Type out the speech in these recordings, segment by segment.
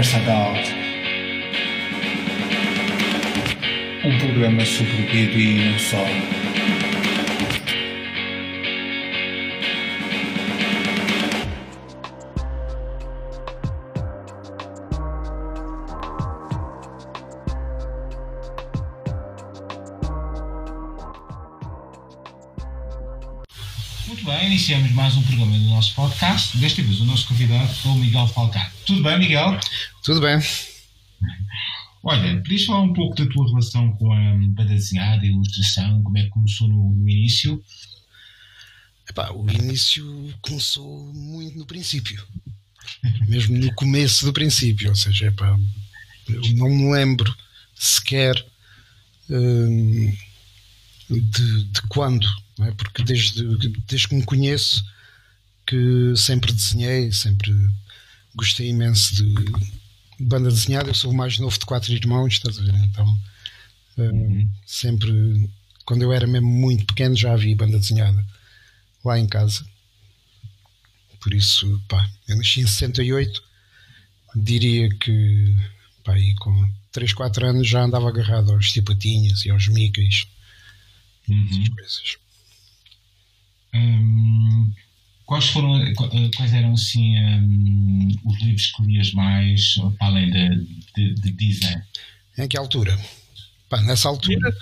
Conversa Adult. Um programa sobre o BD e não só. Muito bem, iniciamos mais um programa do nosso podcast. Desta vez o nosso convidado é o Miguel Falcão. Tudo bem, Miguel? Tudo bem. Olha, podias falar um pouco da tua relação com a banda desenhada, a ilustração, como é que começou no, no início? Epá, o início começou muito no princípio. Mesmo no começo do princípio. Ou seja, epá, eu não me lembro sequer hum, de, de quando. é? Porque desde, desde que me conheço que sempre desenhei, sempre gostei imenso de banda desenhada. Eu sou o mais novo de quatro irmãos, estás a ver? Então, hum, sempre, quando eu era mesmo muito pequeno, já havia banda desenhada lá em casa. Por isso, pá, eu nasci em 68, diria que, pá, aí com 3, 4 anos já andava agarrado aos Tipatinhas e aos Mickeys, essas coisas. Hum, quais foram, qu- eh, quais eram assim hum, os livros que lias mais, para além de, de, de Disney? Em que altura? Pá, nessa altura,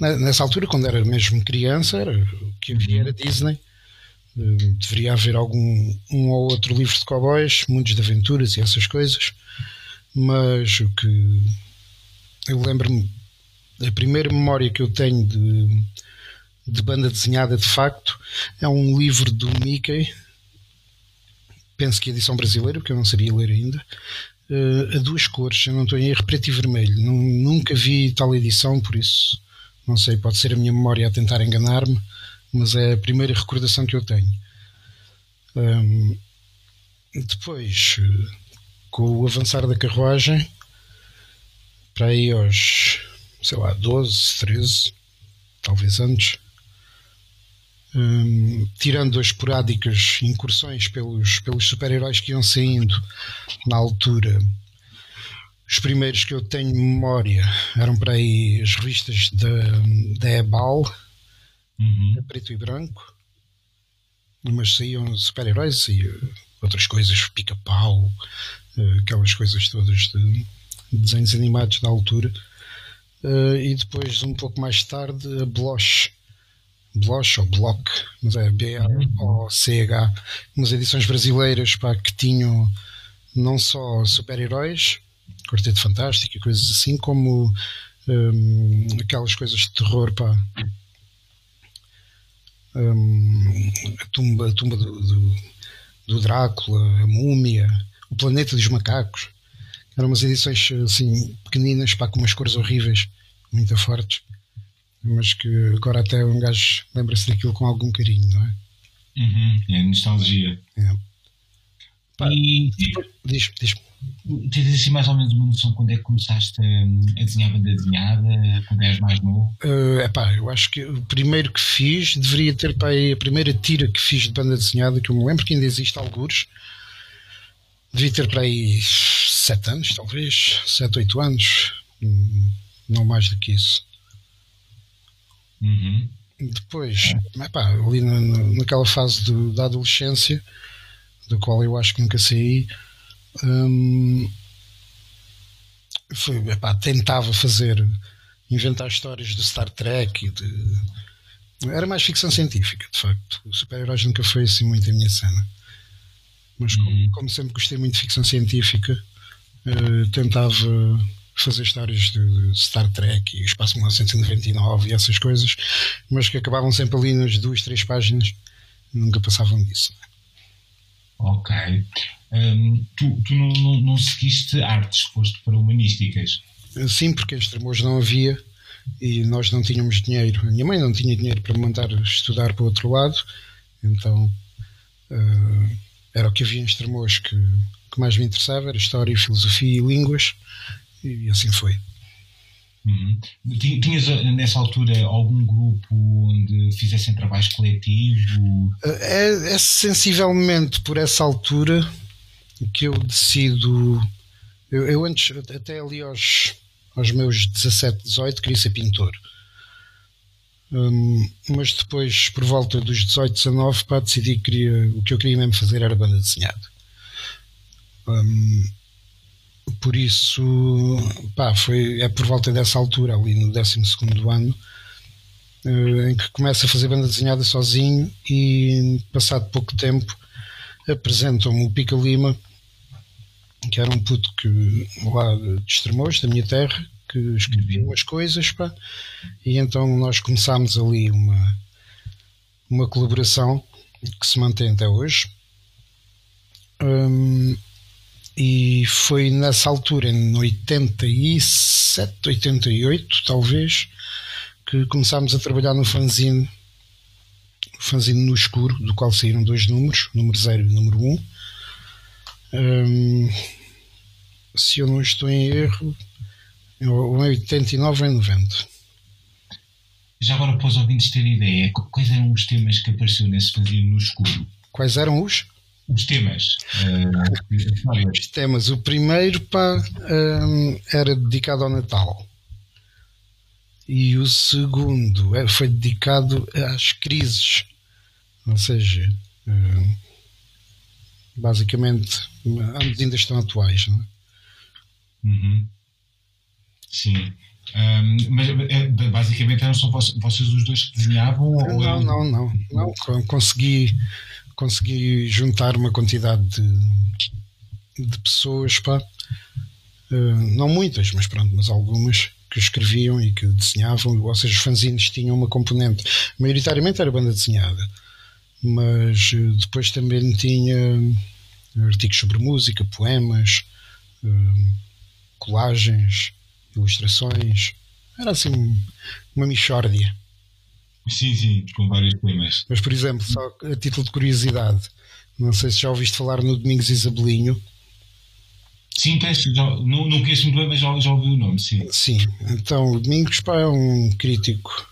na- nessa altura, quando era mesmo criança, era, o que havia era Disney. Deveria haver algum um ou outro livro de cowboys, muitos de aventuras e essas coisas, mas o que eu lembro-me, a primeira memória que eu tenho de, de banda desenhada de facto é um livro do Mickey, penso que é edição brasileira, porque eu não sabia ler ainda, eh, a duas cores, eu não estou em erro, preto e vermelho. Nun- nunca vi tal edição, por isso não sei, pode ser a minha memória a tentar enganar-me, mas é a primeira recordação que eu tenho. Hum, depois, com o avançar da carruagem, para aí aos, sei lá, 12, 13, talvez antes, hum, tirando as esporádicas incursões pelos, pelos super-heróis que iam saindo na altura, os primeiros que eu tenho memória eram para aí as revistas da, da Ebal, Uhum. preto e branco, mas saíam super-heróis, saíam outras coisas, pica-pau, eh, aquelas coisas todas de desenhos animados da altura. Eh, E depois, um pouco mais tarde, a Bloch. Bloch ou Block, mas é B-L-O-C-H, umas edições brasileiras pá, que tinham não só super-heróis, Quarteto Fantástico e coisas assim, como hum, aquelas coisas de terror, pá. Hum, a tumba, a tumba do, do, do Drácula, a múmia, o planeta dos macacos. Eram umas edições assim pequeninas, pá, com umas cores horríveis, muito fortes, mas que agora até um gajo lembra-se daquilo com algum carinho, não é? Uhum. É nostalgia. É. Pá, E Diz, diz. tens assim mais ou menos uma noção quando é que começaste a, desenhar banda desenhada, quando és mais novo? Uh, epá, eu acho que o primeiro que fiz deveria ter pá, aí a primeira tira que fiz de banda desenhada, que eu me lembro que ainda existe alguns. Devia ter para aí 7 anos, talvez, 7, 8 anos, Hum, não mais do que isso. Uhum. Depois, epá, ali na, na- naquela fase do- da adolescência, da qual eu acho que nunca saí, hum, foi, epá, tentava fazer, inventar histórias de Star Trek e de. Era mais ficção científica, de facto. O super-heróis nunca foi assim muito a minha cena. Mas como, Uhum. como sempre gostei muito de ficção científica, eh, tentava fazer histórias de Star Trek e Espaço 1999 e essas coisas, mas que acabavam sempre ali nas duas, três páginas, nunca passavam disso. Ok. Hum, tu tu não, não, não seguiste artes, foste para humanísticas. Sim, porque em Estremoz não havia e nós não tínhamos dinheiro. A minha mãe não tinha dinheiro para me mandar estudar para o outro lado, então eh, era o que havia em Estremoz que, que mais me interessava, era História, Filosofia e Línguas, e assim foi. Uhum. Ti- Tinhas eh, nessa altura algum grupo onde fizessem trabalhos coletivos? É, é sensivelmente por essa altura que eu decido Eu, eu antes, até ali aos, aos meus 17, 18, queria ser pintor. Um, mas depois, por volta dos 18, 19, pá, decidi que queria, o que eu queria mesmo fazer era banda desenhada. Um, por isso, pá, foi, é por volta dessa altura, ali no 12 ano, uh, em que começo a fazer banda desenhada sozinho e, passado pouco tempo, apresentam-me o Pica Lima, que era um puto que, lá de Estremoz, da minha terra, que escrevia umas coisas, pá, e então nós começámos ali uma, uma colaboração que se mantém até hoje. Um, e foi nessa altura, em 87, 88, talvez, que começámos a trabalhar no fanzine, fanzine no escuro, do qual saíram dois números, número 0 e número 1. Um. Um, se eu não estou em erro, ou em 89 ou em 90. Já agora, para os ouvintes terem ideia, quais eram os temas que apareceram nesse fanzine no escuro? Quais eram os? Os temas. Uh, os temas. O primeiro pá, um, era dedicado ao Natal. E o segundo é, foi dedicado às crises. Ou seja, um, basicamente, ambos ainda estão atuais. Não é? Uhum. Sim. Um, mas é, basicamente eram só vocês os dois que desenhavam? Não, não, não, não. Consegui, consegui juntar uma quantidade de, de pessoas, pá. Uh, não muitas, mas pronto, mas algumas que escreviam e que desenhavam, ou seja, os fanzines tinham uma componente, maioritariamente era banda desenhada, mas uh, depois também tinha artigos sobre música, poemas, colagens, ilustrações. Era assim uma mixórdia. Sim, sim, com vários temas. Mas, por exemplo, só a título de curiosidade, não sei se já ouviste falar no Domingos Isabelinho. Sim, já, não, não conheço muito bem, mas já, já ouvi o nome, sim. Sim, então o Domingos pá, é um crítico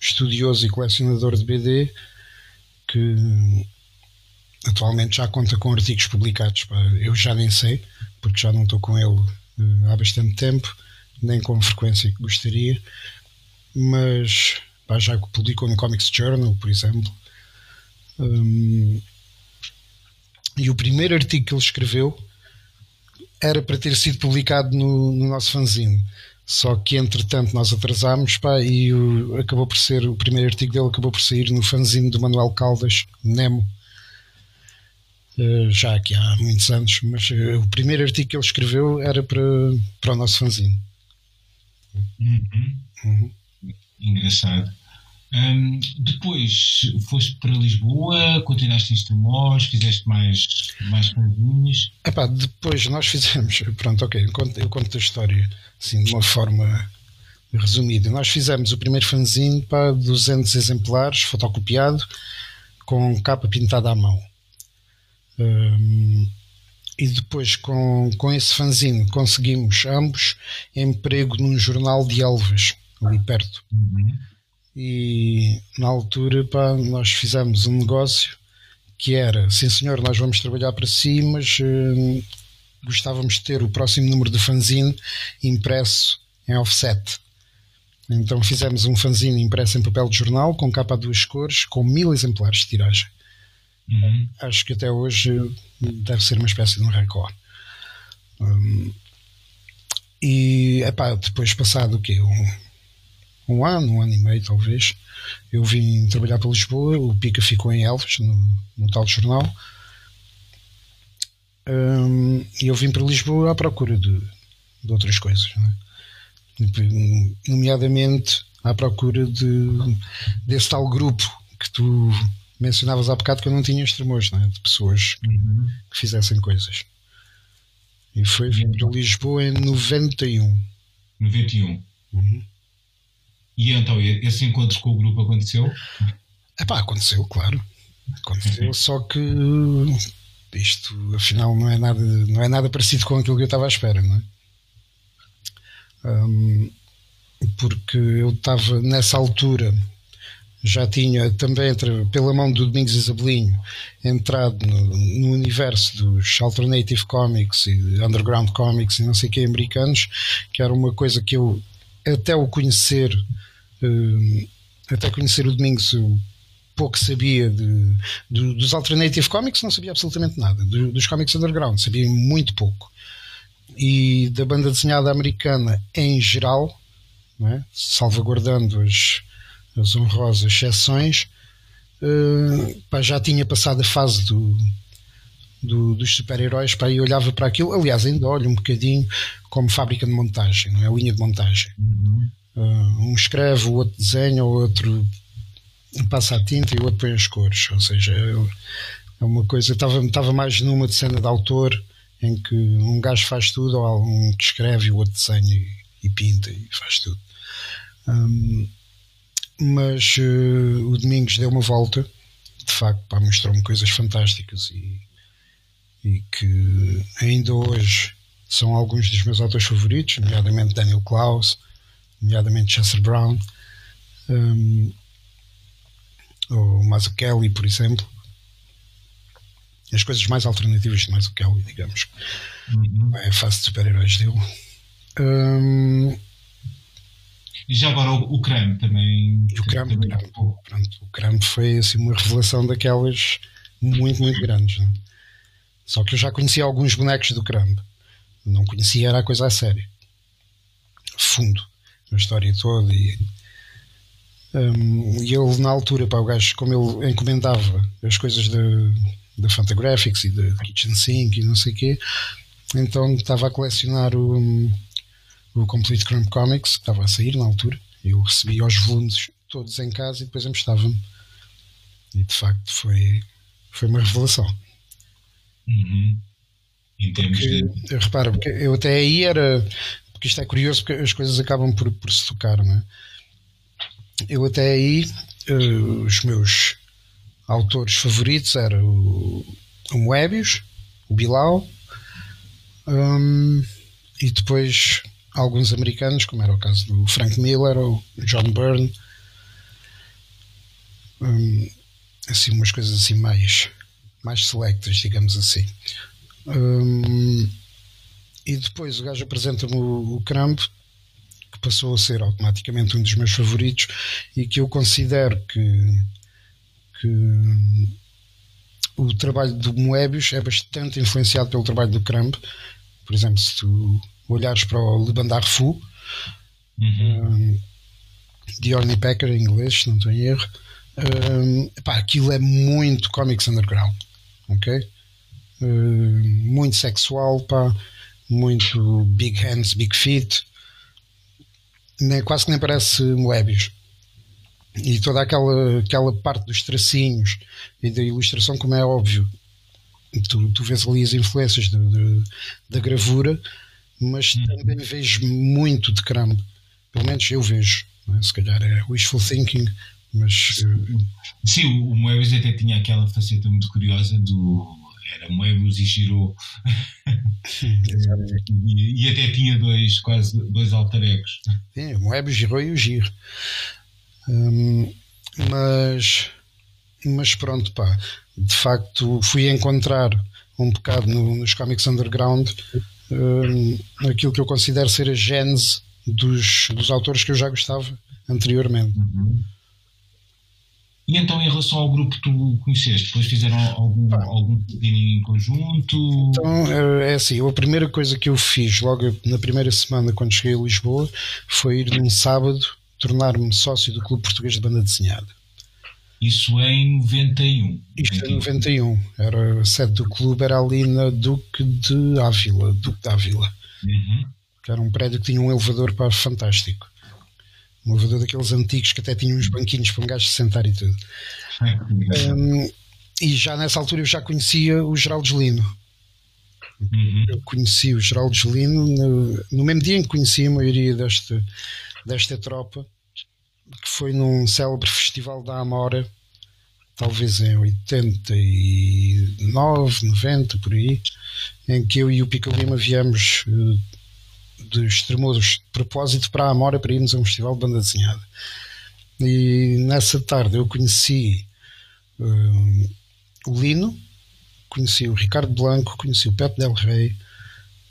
estudioso e colecionador de BD que atualmente já conta com artigos publicados. Pá. Eu já nem sei, porque já não estou com ele uh, há bastante tempo nem com a frequência que gostaria, mas pá, já publicou no Comics Journal, por exemplo. Um, e o primeiro artigo que ele escreveu era para ter sido publicado no, no nosso fanzine. Só que entretanto nós atrasámos pá, e o, acabou por ser o primeiro artigo dele acabou por sair no fanzine do Manuel Caldas, Nemo. Uh, já aqui há muitos anos, mas uh, o primeiro artigo que ele escreveu era para, para o nosso fanzine. Uhum. Uhum. Engraçado. Um, depois foste para Lisboa, continuaste em Estremoz, fizeste mais, mais fanzines? Epá, depois nós fizemos, pronto, ok, eu conto, eu conto a história assim, de uma forma resumida. Nós fizemos o primeiro fanzine para 200 exemplares, fotocopiado, com capa pintada à mão. Um, e depois com, com esse fanzine conseguimos ambos emprego num jornal de Elvas, ali perto. Uhum. E na altura pá, nós fizemos um negócio que era, sim senhor, nós vamos trabalhar para si, mas uh, gostávamos de ter o próximo número de fanzine impresso em offset. Então fizemos um fanzine impresso em papel de jornal, com capa a duas cores, com mil exemplares de tiragem. Uhum. Acho que até hoje deve ser uma espécie de um recorde. Um, e epá, depois passado o quê? Um, um, ano, um ano e meio talvez, eu vim trabalhar para Lisboa, o Pica ficou em Elvas, no, no tal jornal. Um, e eu vim para Lisboa à procura de, de outras coisas, é? nomeadamente à procura de, desse tal grupo que tu mencionavas há bocado que eu não tinha extremos, é? de pessoas uhum. que fizessem coisas. E foi vir para Lisboa em 91. 91. Uhum. E então, esse encontro com o grupo aconteceu? Epá, aconteceu, claro. Aconteceu, só que isto afinal não é nada, não é nada parecido com aquilo que eu estava à espera, não é? Um, porque eu estava nessa altura já tinha também, pela mão do Domingos Isabelinho, entrado no, no, universo dos alternative comics e underground comics e não sei o que americanos, que era uma coisa que eu, até o conhecer, uh, até conhecer o Domingos, pouco sabia de, de, dos alternative comics, não sabia absolutamente nada. Do, dos comics underground, sabia muito pouco. E da banda desenhada americana em geral, é? salvaguardando as as honrosas exceções, uh, pá, já tinha passado a fase do, do, dos super-heróis para e olhava para aquilo. Aliás, ainda olho um bocadinho como fábrica de montagem, não é? Linha de montagem. Uhum. Uh, um escreve, o outro desenha, o outro passa a tinta e o outro põe as cores. Ou seja, é, é uma coisa. Estava, estava mais numa de cena de autor em que um gajo faz tudo, ou um que escreve e o outro desenha e, e pinta e faz tudo. Um, mas uh, o Domingos deu uma volta, de facto, mostrou-me coisas fantásticas e, e, que ainda hoje são alguns dos meus autores favoritos, nomeadamente Daniel Klaus, nomeadamente Chester Brown, um, ou Mazzucchelli, por exemplo. As coisas mais alternativas de Mazzucchelli, digamos. Uhum. É a fase de super-heróis dele. Um, e já agora o, o creme também. o creme, também... creme pronto, o creme foi assim, uma revelação daquelas muito, muito grandes. Né? Só que eu já conhecia alguns bonecos do creme. Não conhecia, era a coisa a sério. Fundo. A história toda. E, um, e ele, na altura, para o gajo, como ele encomendava as coisas da Fantagraphics e da Kitchen Sink e não sei o quê, então estava a colecionar o o Complete Crime Comics, que estava a sair na altura. Eu recebi os volumes todos em casa e depois emprestava-me. E de facto foi, foi uma revelação. Uhum. Em termos porque, de... Repara, porque eu até aí era. Porque isto é curioso, porque as coisas acabam por, por se tocar, não é? Eu até aí, uh, os meus autores favoritos eram o, o Moebius, o Bilal, um, e depois alguns americanos, como era o caso do Frank Miller ou John Byrne. Hum, assim, umas coisas assim mais, mais selectas, digamos assim. Hum, e depois o gajo apresenta-me o, o Cramp, que passou a ser automaticamente um dos meus favoritos e que eu considero que, que o trabalho do Moebius é bastante influenciado pelo trabalho do Cramp. Por exemplo, se tu olhares para o Le Bandar Fu, uhum. um, de Orny Packer em inglês, se não estou em erro. Um, aquilo é muito comics underground, ok? Um, muito sexual, pá, muito big hands, big feet, nem, quase que nem parece Moebius. E toda aquela, aquela parte dos tracinhos e da ilustração, como é óbvio, tu, tu vês ali as influências da gravura, mas uhum. também vejo muito de crime. Pelo menos eu vejo. É? Se calhar é wishful thinking, mas. Eh, Sim, o Moebius até tinha aquela faceta muito curiosa do. Era Moebius e Giro. e, e, até tinha dois, quase dois alter egos. Sim, o Moebius, Giro e o Giro. Hum, mas. Mas pronto, pá. De facto, fui encontrar um bocado no, nos comics underground uh, aquilo que eu considero ser a gênese dos, dos autores que eu já gostava anteriormente. Uhum. E então, em relação ao grupo que tu conheceste, depois fizeram algum, ah. algum em conjunto? Então, é assim, a primeira coisa que eu fiz logo na primeira semana quando cheguei a Lisboa foi ir num sábado tornar-me sócio do Clube Português de Banda Desenhada. Isso é em 91. Isto é em 91. Era, a sede do clube era ali na Duque de Ávila. Duque de Ávila. Uhum. Que era um prédio que tinha um elevador para fantástico. Um elevador daqueles antigos que até tinha uns banquinhos para um gajo se sentar e tudo. um, e já nessa altura eu já conhecia o Geraldo Lino. Uhum. Eu conheci o Geraldo Lino no, no mesmo dia em que conheci a maioria desta, desta tropa que foi num célebre festival da Amora, talvez em 89, 90, por aí, em que eu e o Pico Lima viemos de Extremodos de propósito para a Amora para irmos a um festival de banda desenhada. E nessa tarde eu conheci uh, o Lino, conheci o Ricardo Blanco, conheci o Pepe Del Rey,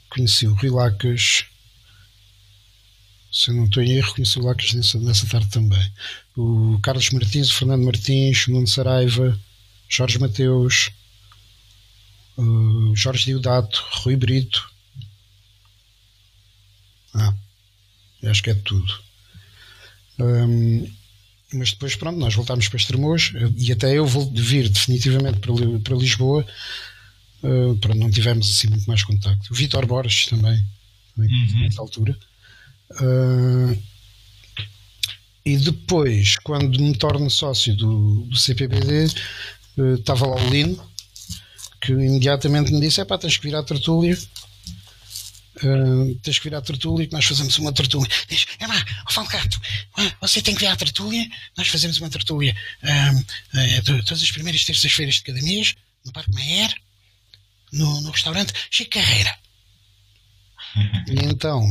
conheci o Rui Lacas. Se eu não estou em erro, conheci o Lacas nessa, nessa tarde também. O Carlos Martins, o Fernando Martins, o Nuno Saraiva, Jorge Mateus, o Jorge Diodato, Rui Brito. Ah, acho que é tudo. Um, mas depois, pronto, nós voltámos para Estremoz e até eu vou vir definitivamente para, para Lisboa uh, para não tivermos assim muito mais contacto. O Vitor Borges também, também uhum. nessa altura. Uh, e depois, quando me torno sócio do, do CPBD, uh, eh, estava lá o Lino, que imediatamente me disse: é pá, tens que vir à tertúlia Uh, tens que vir à tertúlia que nós fazemos uma tertúlia. Diz, é lá, oh Falcato, você tem que vir à tertúlia, nós fazemos uma tertúlia uh, uh, todas as primeiras terças-feiras de cada mês, no Parque Maier, no, no restaurante Chico Carreira. e então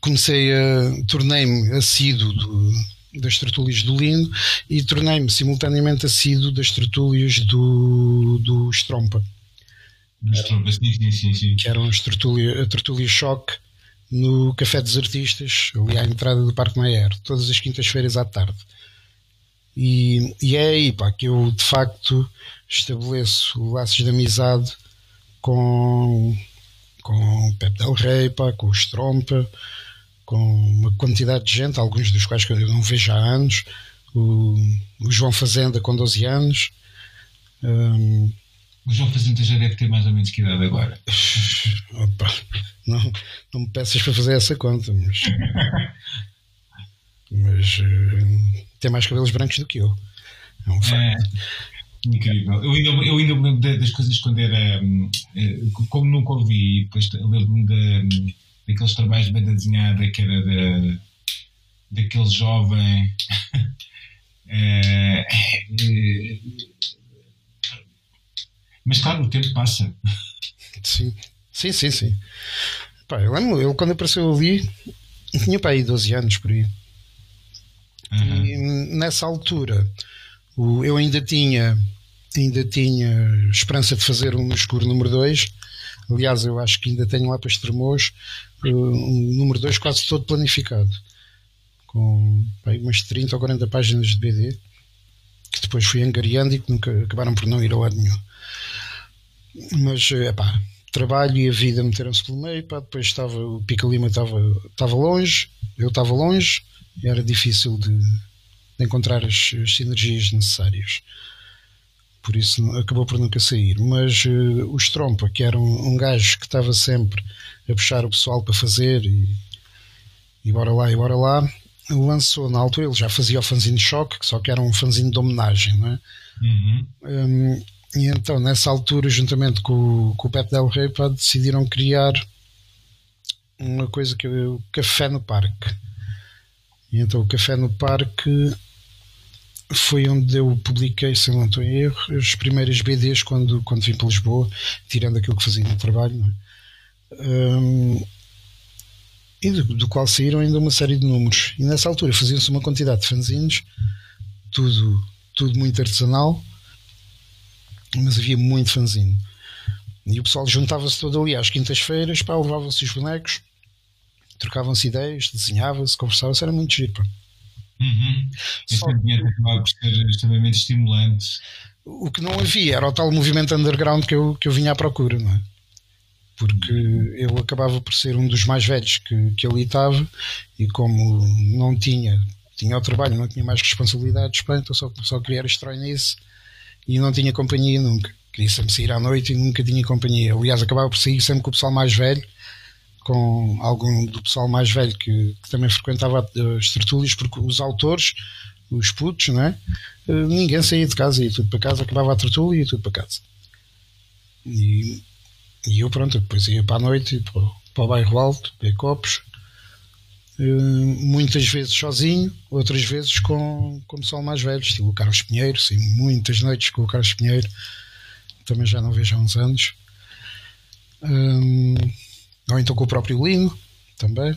comecei a. tornei-me assíduo do, das tertúlias do Lindo e tornei-me simultaneamente assíduo das tertúlias do, do Strompa. Era, sim, sim, sim, sim. Que eram tertúlia, a tertúlia choque no Café dos Artistas, ali à entrada do Parque Maier, todas as quintas-feiras à tarde. E, e é aí pá, que eu de facto estabeleço laços de amizade com, com o Pepe Del Rey, pá, com o Strompa, com uma quantidade de gente, alguns dos quais eu não vejo há anos, o, o João Fazenda com 12 anos. Um, o João Fazenda já deve ter mais ou menos que idade agora. Opa, não, não me peças para fazer essa conta, mas. mas uh, tem mais cabelos brancos do que eu. É um facto. É, incrível. Eu ainda, eu ainda me lembro das coisas quando era. Eh, como nunca ouvi, depois lembro-me de, daqueles trabalhos de banda desenhada que era de, daquele jovem. é, é, mas claro, o tempo passa. Sim, sim, sim. sim. Pá, eu quando apareceu ali, tinha para aí 12 anos por aí. Uhum. E nessa altura eu ainda tinha ainda tinha esperança de fazer um no escuro número 2. Aliás, eu acho que ainda tenho lá para Estremoz um número 2 quase todo planificado. Com bem, umas 30 ou 40 páginas de BD que depois fui angariando e que nunca acabaram por não ir ao lado nenhum. Mas, é pá, trabalho e a vida meteram-se pelo meio, pá, depois estava, o Pica Lima estava, estava longe, eu estava longe, e era difícil de, de encontrar as, as, sinergias necessárias. Por isso acabou por nunca sair. Mas uh, o Strompa, que era um, um gajo que estava sempre a puxar o pessoal para fazer e, e bora lá e bora lá, lançou na altura, ele já fazia o fanzine de choque, só que era um fanzine de homenagem, não é? Uhum. Um, e então, nessa altura, juntamente com, com o Pep Del Rey, pá, decidiram criar uma coisa que é o Café no Parque. E então, o Café no Parque foi onde eu publiquei, se não estou em erro, as primeiras BDs quando, quando vim para Lisboa, tirando aquilo que fazia no trabalho. É? Um, e do, do, qual saíram ainda uma série de números. E nessa altura faziam-se uma quantidade de fanzines, tudo, tudo muito artesanal mas havia muito fanzine. E o pessoal juntava-se todo ali às quintas-feiras, pá, levavam-se os bonecos, trocavam-se ideias, desenhava-se, conversava-se, era muito giro. Pá. Uhum. Esse ambiente acabava por ser extremamente estimulante. O que não havia era o tal movimento underground que eu, que eu vinha à procura, não é? Porque eu acabava por ser um dos mais velhos que, que ali estava e como não tinha, tinha o trabalho, não tinha mais responsabilidades, pá, então só, só queria estranho nisso e não tinha companhia nunca. Queria sempre sair à noite e nunca tinha companhia. Aliás, acabava por sair sempre com o pessoal mais velho, com algum do pessoal mais velho que, que também frequentava as tertúlias, porque os autores, os putos, não é? Eh, ninguém saía de casa, ia tudo para casa, acabava a tertúlia e ia tudo para casa. E, e eu, pronto, depois ia para a noite, para, para o bairro alto, ver copos, eh, muitas vezes sozinho, outras vezes com, com pessoal mais velho, estilo o Carlos Pinheiro, sim, muitas noites com o Carlos Pinheiro, também já não vejo há uns anos. Um, ou então com o próprio Lino, também.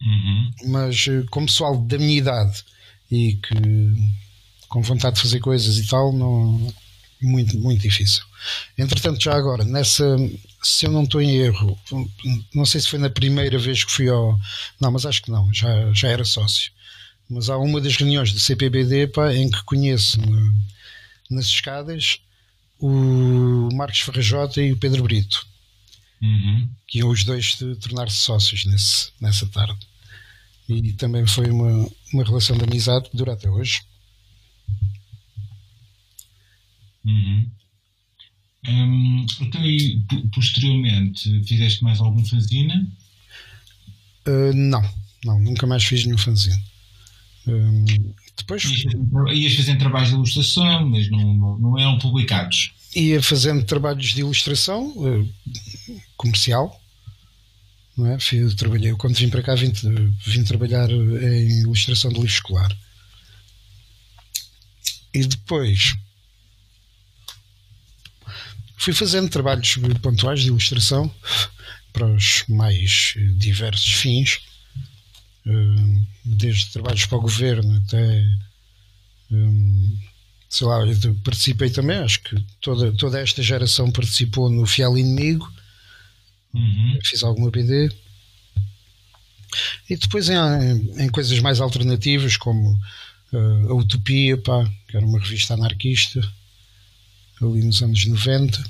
Uhum. Mas eh, com pessoal da minha idade e que com vontade de fazer coisas e tal, não, muito, muito difícil. Entretanto, já agora, nessa, se eu não estou em erro, não sei se foi na primeira vez que fui ao. Não, mas acho que não, já, já era sócio. Mas há uma das reuniões do CPBD pá, em que conheço nas escadas o Marcos Ferrajota e o Pedro Brito, Uhum. que iam os dois tornar-se sócios nesse, nessa tarde. E também foi uma, uma relação de amizade que dura até hoje. Uhum. Hum, então, e po- posteriormente, fizeste mais algum fanzine? Uh, não, não, nunca mais fiz nenhum fanzine. Um, depois Ias fazendo, trabalhos de ilustração, mas não, não, não eram publicados. ia fazendo trabalhos de ilustração uh, comercial. Não é? Fui- trabalhei, quando vim para cá, vim, vim trabalhar em ilustração de livro escolar. E depois fui fazendo trabalhos pontuais de ilustração para os mais eh, diversos fins, eh, desde trabalhos para o governo até hum, sei lá, participei também, acho que toda, toda esta geração participou no Fiel Inimigo, Uhum. fiz alguma BD. E depois em, em coisas mais alternativas, como eh, a Utopia, pá, que era uma revista anarquista, ali nos anos 90.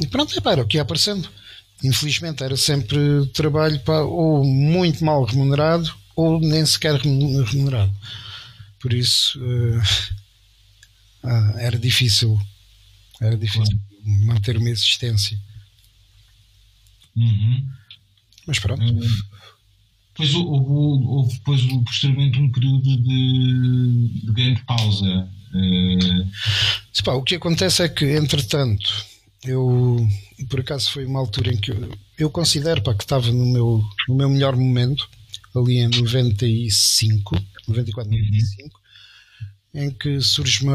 E pronto, é pá, era o que ia aparecendo. Infelizmente era sempre trabalho pá, ou muito mal remunerado ou nem sequer remu- remunerado. Por isso ah, era difícil, era difícil manter uma existência. Uhum. Mas pronto. Hum, Depois houve, houve depois, posteriormente um período de, de grande pausa. Eh, o que acontece é que, entretanto, eu por acaso foi uma altura em que eu, eu considero pá, que estava no meu, no meu melhor momento, ali em 95, 94, 95, em que surge-me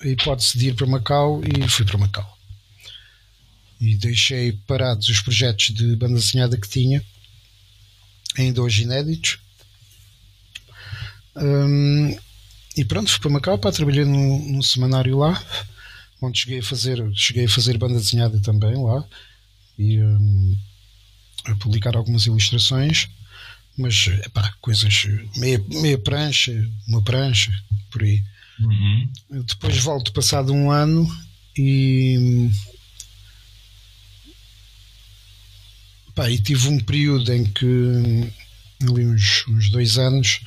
a hipótese de ir para Macau e fui para Macau. E deixei parados os projetos de banda desenhada que tinha, ainda hoje inéditos. Hum, e pronto, fui para Macau para trabalhar num, num semanário lá, onde cheguei a fazer, cheguei a fazer banda desenhada também lá e hum, a publicar algumas ilustrações, mas epá, coisas meia, meia prancha, uma prancha, por aí. uhum. Depois volto passado um ano e. Pá, e tive um período em que, ali uns, uns dois anos,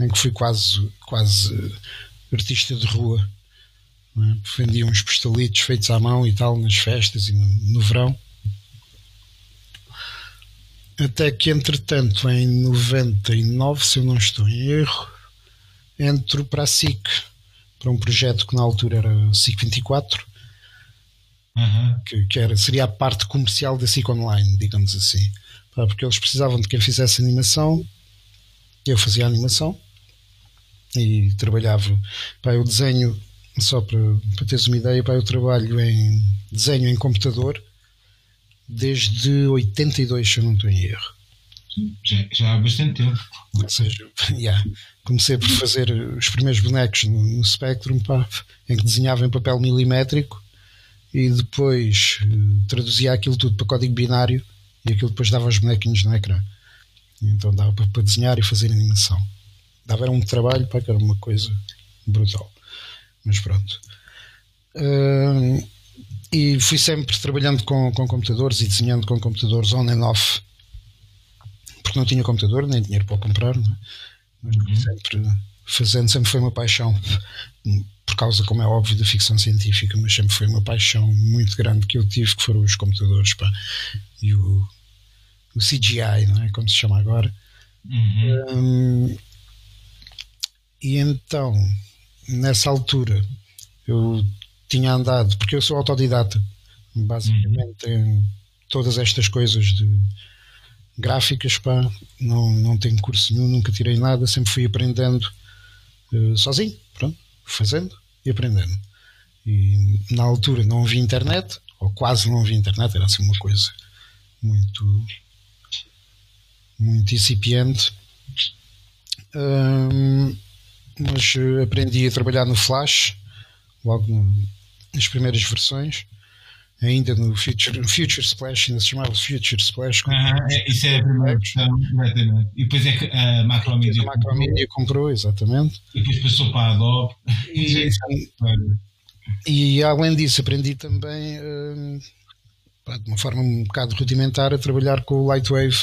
em que fui quase, quase artista de rua. é? Vendia uns postalitos feitos à mão e tal, nas festas e no, no verão. Até que, entretanto, em 99, se eu não estou em erro, entro para a SIC, para um projeto que na altura era SIC 24, Aham. que, que era, seria a parte comercial da SIC Online, digamos assim. Porque eles precisavam de quem fizesse animação, eu fazia animação e trabalhava. Pá, eu desenho, só para, para teres uma ideia, pá, eu trabalho em desenho em computador desde 82, se eu não estou em erro. Já, já há bastante tempo. Ou seja, yeah, comecei por fazer os primeiros bonecos no, no Spectrum, pá, em que desenhava em papel milimétrico e depois eh, traduzia aquilo tudo para código binário e aquilo depois dava os bonequinhos no ecrã. Então dava para, para desenhar e fazer animação. Dava era um trabalho, pá, que era uma coisa brutal. Mas pronto. Hum, e fui sempre trabalhando com, com computadores e desenhando com computadores on and off porque não tinha computador nem dinheiro para comprar, não é? mas Uhum. sempre fazendo, sempre foi uma paixão, por causa, como é óbvio, da ficção científica, mas sempre foi uma paixão muito grande que eu tive, que foram os computadores pá, e o, o CGI, não é? como se chama agora. Uhum. Hum, e então, nessa altura, eu tinha andado, porque eu sou autodidata, basicamente em todas estas coisas de gráficas, pá, não, não tenho curso nenhum, nunca tirei nada, sempre fui aprendendo eh, sozinho, pronto, fazendo e aprendendo. E na altura não havia internet, ou quase não havia internet, era assim uma coisa muito, muito incipiente. Um, mas aprendi a trabalhar no Flash, logo no, nas primeiras versões ainda no Future, Future Splash, ainda se chamava Future Splash. é, isso é a primeira versão, exatamente. E depois é que a Macromedia, a Macromedia comprou, comprou, exatamente. E depois passou para a Adobe. E, e além disso, aprendi também, uh, de uma forma um bocado rudimentar, a trabalhar com o Lightwave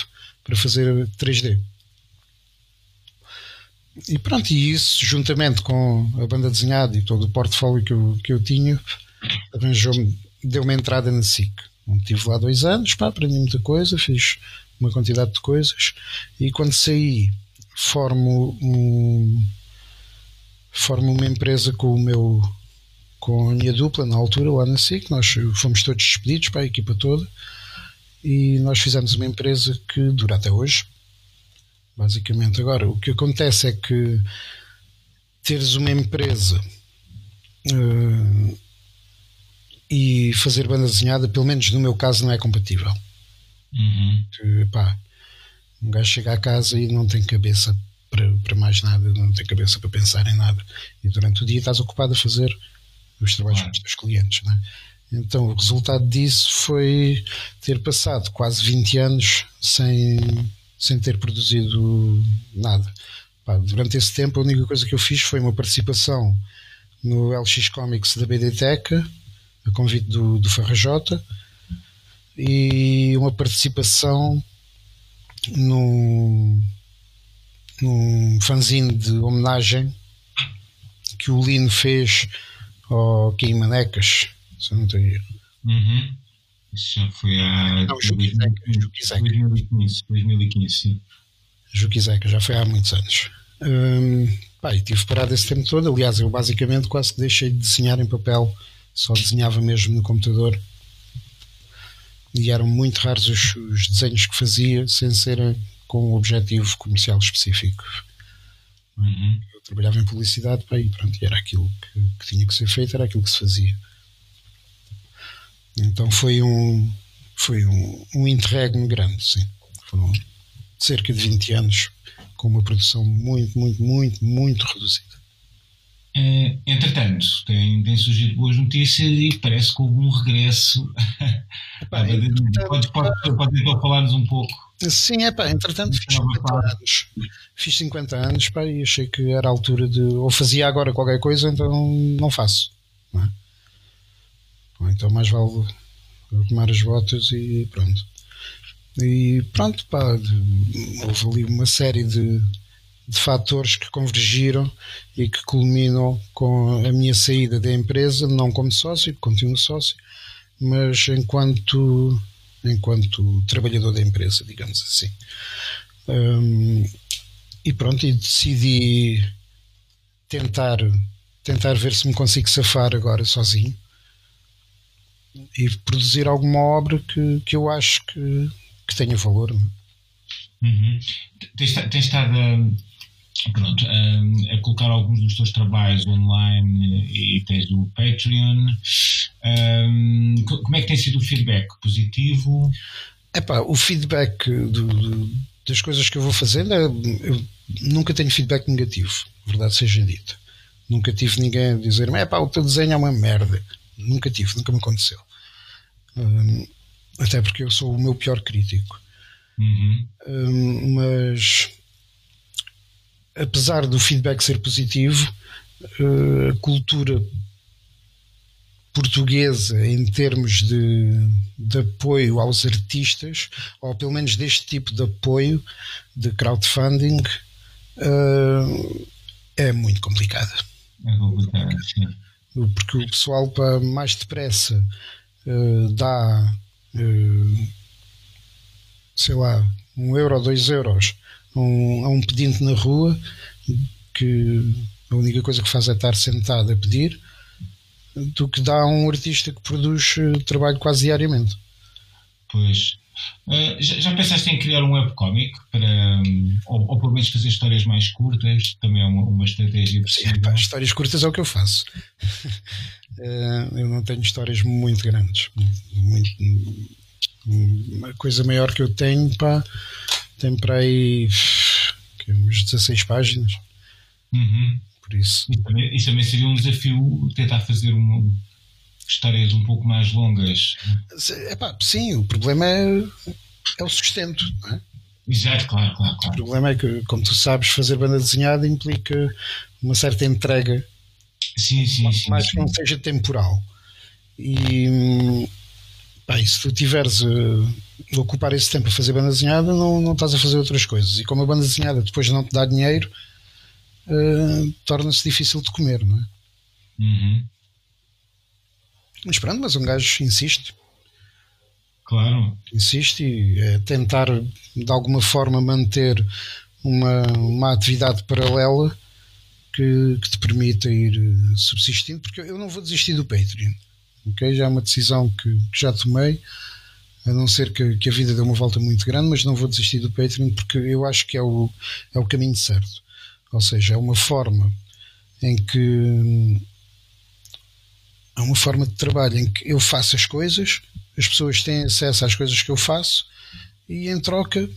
para fazer 3D. E pronto, e isso, juntamente com a banda desenhada e todo o portfólio que eu, que eu tinha, arranjou-me deu uma entrada na SIC. Estive lá dois anos, pá, aprendi muita coisa, fiz uma quantidade de coisas. E quando saí formo, um, formo uma empresa com o meu com a minha dupla na altura lá na SIC, nós fomos todos despedidos para a equipa toda. E nós fizemos uma empresa que dura até hoje basicamente agora o que acontece é que teres uma empresa uh, e fazer banda desenhada, pelo menos no meu caso, não é compatível. Uhum. Que, pá, um gajo chega à casa e não tem cabeça para, para mais nada, não tem cabeça para pensar em nada. E durante o dia estás ocupado a fazer os trabalhos claro. dos teus clientes. Né? Então o resultado disso foi ter passado quase 20 anos sem, sem ter produzido nada. Pá, durante esse tempo a única coisa que eu fiz foi uma participação no LX Comics da BDTECA a convite do, do Farrajota e uma participação num, num fanzine de homenagem que o Lino fez ao Kim Manecas, se não tenho erro. Uhum. Isso já foi há não, Juquizeca, 2015, 2015, sim. Juquizeca, já foi há muitos anos. Hum, pá, e tive parado esse tempo todo. Aliás, eu basicamente quase que deixei de desenhar em papel só desenhava mesmo no computador e eram muito raros os, os desenhos que fazia sem serem com um objetivo comercial específico. Uhum. Eu trabalhava em publicidade para aí, pronto, e era aquilo que, que, tinha que ser feito, era aquilo que se fazia. Então foi um foi um, um interregno grande, sim. Foram cerca de 20 anos com uma produção muito, muito, muito, muito reduzida. Uh, entretanto, tem, tem surgido boas notícias e parece que houve um regresso. Epá, pode, pode, pode então falar-nos um pouco. Sim, é pá, entretanto fiz 50 anos. Fiz 50 anos pá, e achei que era a altura de. Ou fazia agora qualquer coisa, então não faço. Não é? Ou então mais vale tomar as botas e pronto. E pronto, pá, houve ali uma série de de fatores que convergiram e que culminam com a minha saída da empresa, não como sócio, continuo sócio, mas enquanto, enquanto trabalhador da empresa, digamos assim. Um, e pronto, e decidi tentar, tentar ver se me consigo safar agora sozinho e produzir alguma obra que, que eu acho que, que tenha valor. É? Uhum. Tens, tens estado pronto, um, a colocar alguns dos teus trabalhos online e tens o Patreon. Um, como é que tem sido o feedback? Positivo? Epá, o feedback do, do, das coisas que eu vou fazendo, é, eu nunca tenho feedback negativo, verdade seja dita. Nunca tive ninguém a dizer-me, é pá, o teu desenho é uma merda. Nunca tive, nunca me aconteceu. Um, até porque eu sou o meu pior crítico. Uhum. Um, mas apesar do feedback ser positivo, eh, a cultura portuguesa em termos de, de, apoio aos artistas, ou pelo menos deste tipo de apoio de crowdfunding, uh, é muito complicada. É complicado, sim. Porque o pessoal, para mais depressa, uh, dá, uh, sei lá, um euro, dois euros um, a um pedinte na rua que a única coisa que faz é estar sentado a pedir do que dá a um artista que produz eh, trabalho quase diariamente. Pois. Uh, já, já, pensaste em criar um webcomic para, um, ou, ou pelo menos fazer histórias mais curtas? Também é uma, uma estratégia possível. Sim, histórias curtas é o que eu faço. uh, eu não tenho histórias muito grandes. Muito, uma coisa maior que eu tenho, pá, tem para aí é umas 16 páginas. Uhum. Por isso. Isso também, isso também seria um desafio tentar fazer uma, histórias um pouco mais longas. Epá, sim, o problema é, é o sustento, não é? Exato, claro, claro, claro. O problema é que, como tu sabes, fazer banda desenhada implica uma certa entrega, sim, sim, sim, mais sim. que não seja temporal. E, hum, pá, e se tu tiveres a ocupar esse tempo a fazer banda desenhada, não, não estás a fazer outras coisas. E como a banda desenhada depois não te dá dinheiro, uh, torna-se difícil de comer, não é? Uhum. Mas pronto, mas um gajo insiste. Claro. Insiste e é tentar de alguma forma manter uma, uma atividade paralela que, que te permita ir eh, subsistindo, porque eu não vou desistir do Patreon. Okay? Já é uma decisão que, que já tomei, a não ser que, que, a vida dê uma volta muito grande, mas não vou desistir do Patreon porque eu acho que é o, é o caminho certo. Ou seja, é uma forma em que é uma forma de trabalho em que eu faço as coisas, as pessoas têm acesso às coisas que eu faço e em troca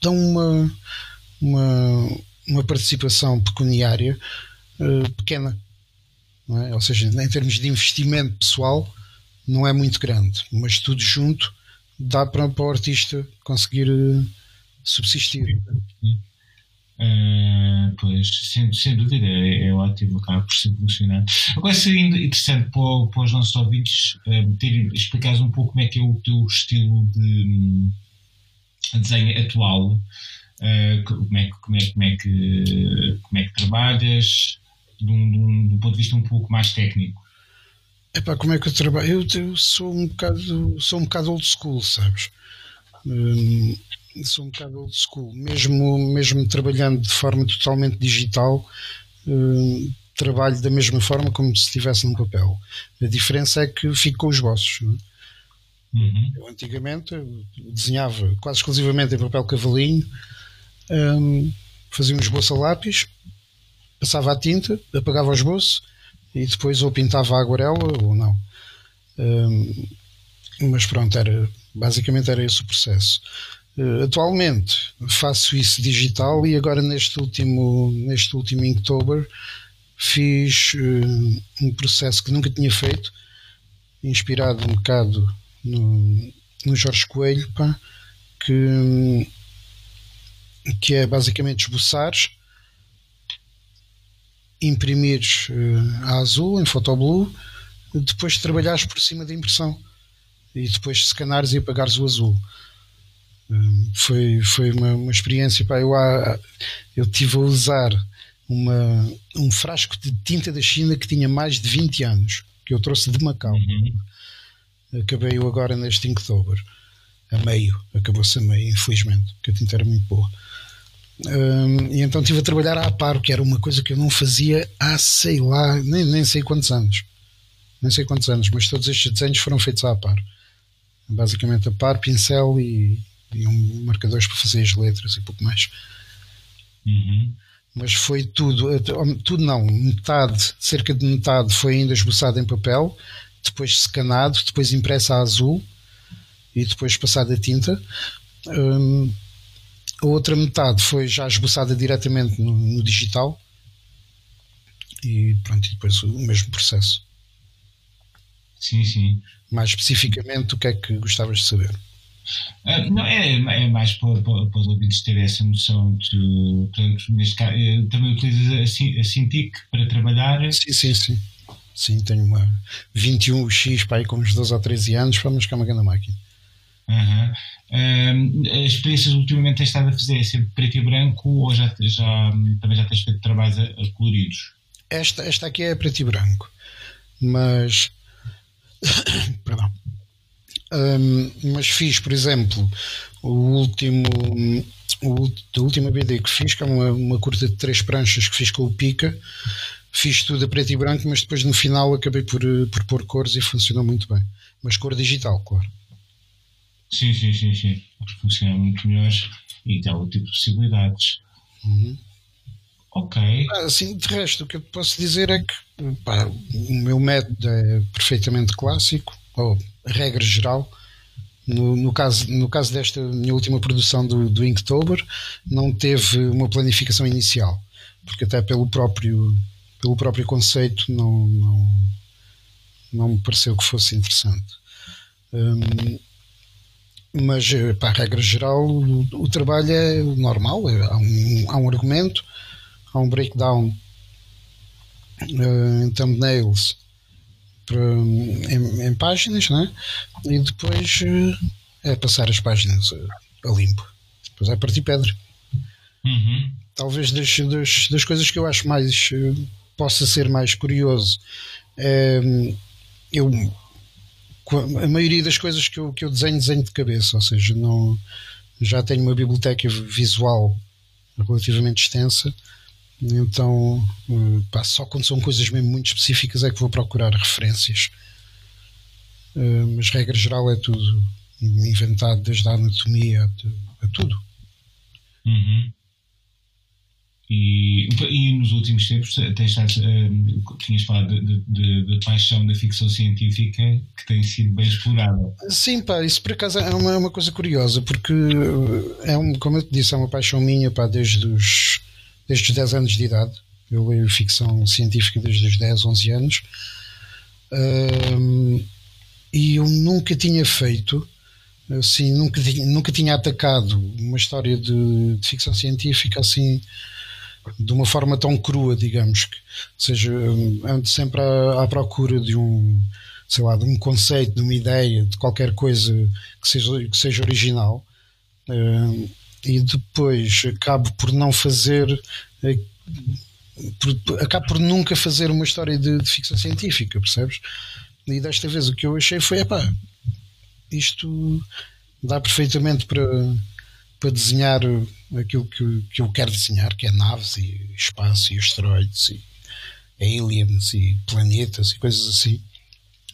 dão uma, uma, uma participação pecuniária uh, pequena. É? Ou seja, em termos de investimento pessoal, não é muito grande, mas tudo junto dá para, para o artista conseguir uh, subsistir. Uh, pois, sem, sem dúvida, é, é ótimo, acaba por se funcionar. Agora seria interessante para, para os nossos ouvintes uh, explicares um pouco como é que é o teu estilo de um, desenho atual, uh, como, é, como, é, como, é que, como é que trabalhas, de um, de, um, de um, ponto de vista um pouco mais técnico. Epá, como é que eu trabalho? Eu, eu sou um bocado sou um bocado old school, sabes? Um, sou um bocado old school, mesmo, mesmo trabalhando de forma totalmente digital, uh, trabalho da mesma forma como se estivesse num papel. A diferença é que fico com os bosses. É? Uhum. Eu antigamente desenhava quase exclusivamente em papel cavalinho, um, fazia um esboço a lápis, passava a tinta, apagava o esboço e depois ou pintava a aguarela ou não. Um, mas pronto, era, basicamente era esse o processo. Uh, atualmente faço isso digital e agora neste último, neste último Inktober fiz uh, um processo que nunca tinha feito, inspirado um bocado no, no Jorge Coelho, pá, que, que é basicamente esboçares, imprimires uh, a azul em Photoblue, depois trabalhares por cima da impressão e depois scannares e apagares o azul. Um, foi, foi uma, uma experiência. Pá, eu, eu tive a usar uma, um frasco de tinta da China que tinha mais de 20 anos, que eu trouxe de Macau. Uhum. Acabei eu agora neste Inktober, a meio, acabou-se a meio, infelizmente, porque a tinta era muito boa. Um, e então estive a trabalhar à par, que era uma coisa que eu não fazia há sei lá, nem, nem sei quantos anos. Nem sei quantos anos, mas todos estes desenhos foram feitos à par. Basicamente a par, pincel e, e um marcadores para fazer as letras e pouco mais. Uhum. Mas foi tudo, tudo não, metade, cerca de metade foi ainda esboçado em papel, depois escanado, depois impresso a azul e depois passado a tinta. Um, a outra metade foi já esboçada diretamente no, no, digital e pronto, e depois o mesmo processo. Sim, sim. Mais especificamente, o que é que gostavas de saber? Uh, não, é, é mais para, para, para os ouvintes terem essa noção de, portanto, neste caso, também utilizas a, a Cintiq para trabalhar? Sim, sim, sim. Sim, tenho uma 21X para aí com uns 12 ou 13 anos, para mas que é uma grande máquina. Uhum. Uh, as experiências ultimamente tens estado a fazer é sempre preto e branco ou já, já, também já tens feito trabalhos a, a coloridos? Esta, esta aqui é preto e branco, mas perdão. Um, mas fiz, por exemplo, o último o, a última BD que fiz, que é uma, uma curta de três pranchas que fiz com o Pica, fiz tudo a preto e branco, mas depois no final acabei por, por pôr cores e funcionou muito bem. Mas cor digital, claro. Sim, sim, sim, sim. Funciona muito melhor e dá outro tipo de possibilidades. Uhum. Ok. Assim, de resto, o que eu posso dizer é que pá, o meu método é perfeitamente clássico, ou regra geral, No, no, caso, no caso desta minha última produção do, do Inktober, não teve uma planificação inicial, porque até pelo próprio, pelo próprio conceito não, não, não me pareceu que fosse interessante. Um, mas, para a regra geral, o, o, trabalho é normal, é, há, um, há um argumento, há um breakdown uh, em thumbnails em, em, páginas, né? e depois uh, é passar as páginas a, a limpo. Depois é partir pedra. Uhum. Talvez das, das, das, coisas que eu acho mais uh, possa ser mais curioso. É, eu a maioria das coisas que eu, que eu desenho, desenho de cabeça, ou seja, não, já tenho uma biblioteca visual relativamente extensa, então eh, pá, só quando são coisas mesmo muito específicas é que vou procurar referências. Uh, mas regra geral é tudo inventado, desde a anatomia a, tudo. Uhum. E, e nos últimos tempos tens estado, uh, tinhas falado de, paixão da ficção científica que tem sido bem explorada. Sim, pá, isso por acaso é uma, é uma coisa curiosa, porque é um, como eu te disse, é uma paixão minha pá, desde, os, desde os 10 anos de idade. Eu leio ficção científica desde os 10, 11 anos. Uh, e eu nunca tinha feito assim, nunca, nunca tinha atacado uma história de, de ficção científica assim de uma forma tão crua, digamos que, ou seja, ando sempre à, à, procura de um, sei lá, de um conceito, de uma ideia, de qualquer coisa que seja, que seja original, e depois acabo por não fazer, uh, por, acabo por nunca fazer uma história de, de, ficção científica, percebes? E desta vez o que eu achei foi, epá, isto dá perfeitamente para para desenhar aquilo que, que eu quero desenhar, que é naves e espaço e asteroides e aliens e planetas e coisas assim.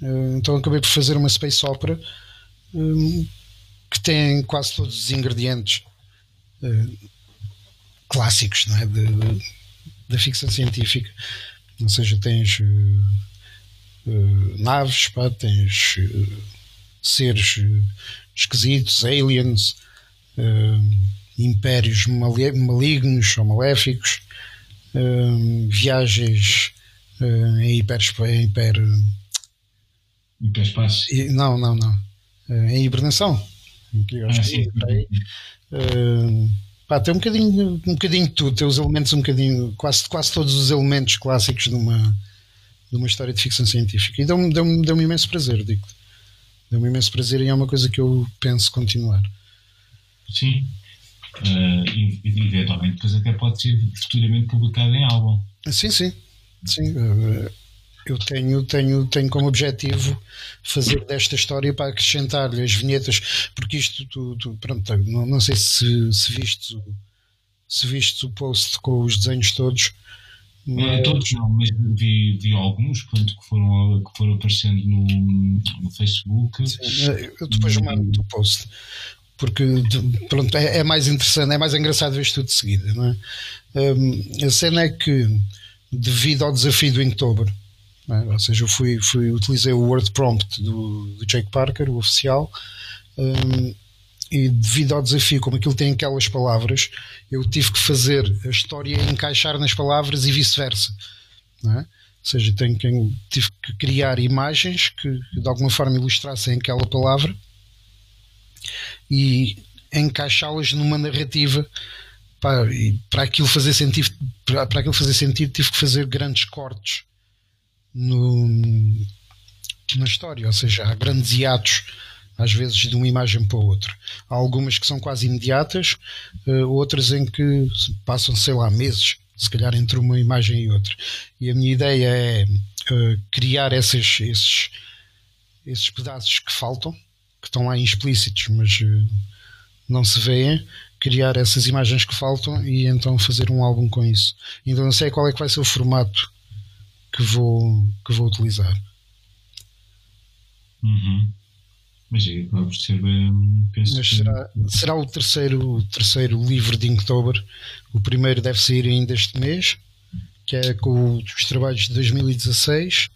Eh, então acabei por fazer uma space opera eh, que tem quase todos os ingredientes eh, clássicos não é? da ficção científica. Ou seja, tens naves, pá, tens seres esquisitos, aliens, impérios malignos ou maléficos, viagens em hiper, em hiper hiperespaço. Não, não, não. em hibernação. Ah, sim. Pá, tem um bocadinho, um bocadinho de tudo, tem os elementos um bocadinho, quase, quase todos os elementos clássicos de uma, de uma história de ficção científica. E deu-me deu -me, deu -me imenso prazer, digo. Deu-me imenso prazer e é uma coisa que eu penso continuar. Sim. Uh, e, eventualmente depois até pode ser futuramente publicado em álbum. Sim, sim. sim. Uh, eu tenho, tenho, tenho como objetivo fazer desta história para acrescentar-lhe as vinhetas, porque isto, tu, tu, pronto, não, não sei se, se vistes o, se vistes o post com os desenhos todos. Mas... É, todos não, mas vi, vi alguns pronto, que, foram, que foram aparecendo no, no Facebook. Sim, eu depois mando o post porque pronto, é, é, mais interessante, é mais engraçado ver isto tudo de seguida. Não é? Um, a cena é que, devido ao desafio do Inktober, é? ou seja, eu fui, fui, utilizei o word prompt do, do Jake Parker, o oficial, um, e devido ao desafio, como aquilo tem aquelas palavras, eu tive que fazer a história encaixar nas palavras e vice-versa. É? Ou seja, tenho que, tive que criar imagens que de alguma forma ilustrassem aquela palavra e encaixá-las numa narrativa para, para aquilo fazer sentido para, para aquilo fazer sentido tive que fazer grandes cortes no, na história, ou seja, há grandes hiatos às vezes de uma imagem para outra. Há algumas que são quase imediatas, uh, outras em que passam, sei lá, meses, se calhar entre uma imagem e outra. E a minha ideia é uh, criar esses, esses, esses pedaços que faltam, que estão lá explícitos, mas uh, não se veem, criar essas imagens que faltam e então fazer um álbum com isso. Então não sei qual é que vai ser o formato que vou, que vou utilizar. Uhum. Mas é, vamos ser bem. Mas será, será o terceiro, o terceiro livro de Inktober. O primeiro deve sair ainda este mês, que é com os trabalhos de 2016.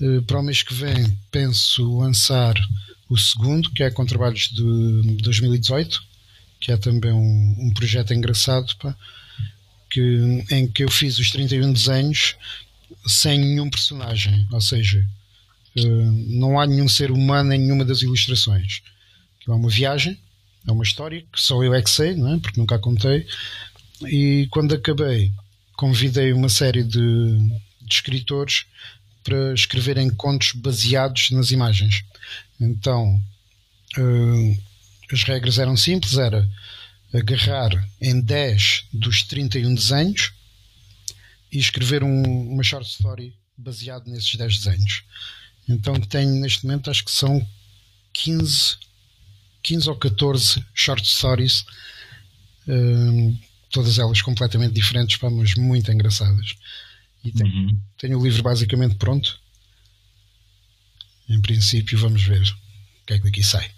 Uh, para o mês que vem, penso lançar o segundo, que é com trabalhos de 2018, que é também um, um projeto engraçado, pá, que, em que eu fiz os 31 desenhos sem nenhum personagem, ou seja, uh, não há nenhum ser humano em nenhuma das ilustrações. É uma viagem, é uma história que só eu é que sei, não é? porque nunca a contei. E quando acabei, convidei uma série de, de escritores para escreverem contos baseados nas imagens. Então, uh, as regras eram simples, era agarrar em 10 dos 31 desenhos e escrever um, uma short story baseado nesses 10 desenhos. Então tenho neste momento acho que são 15, 15 ou 14 short stories, uh, todas elas completamente diferentes, pá, mas muito engraçadas. E tenho, uhum. tenho o livro basicamente pronto. Em princípio, vamos ver o que é que daqui sai.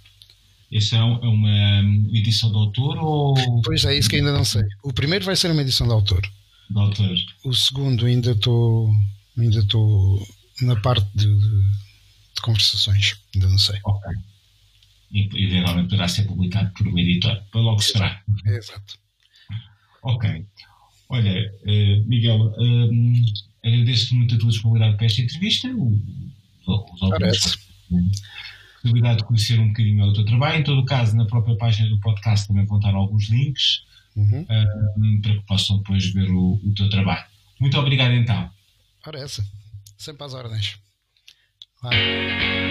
Essa é, é uma edição de autor ou. Pois é, isso que ainda não sei. O primeiro vai ser uma edição de autor. Autor. O segundo ainda estou ainda estou na parte de, de, de, conversações, ainda não sei. Ok. E eventualmente poderá ser publicado por uma editora. Para logo será. Exato. Ok. Olha, uh, Miguel, um, agradeço-te muito a tua disponibilidade para esta entrevista. O, os Parece. Possibilidade de conhecer um bocadinho o teu trabalho. Em todo o caso, na própria página do podcast também vão estar alguns links uhum. um, para que possam depois ver o, o, teu trabalho. Muito obrigado então. Parece. Sempre às ordens. Vai.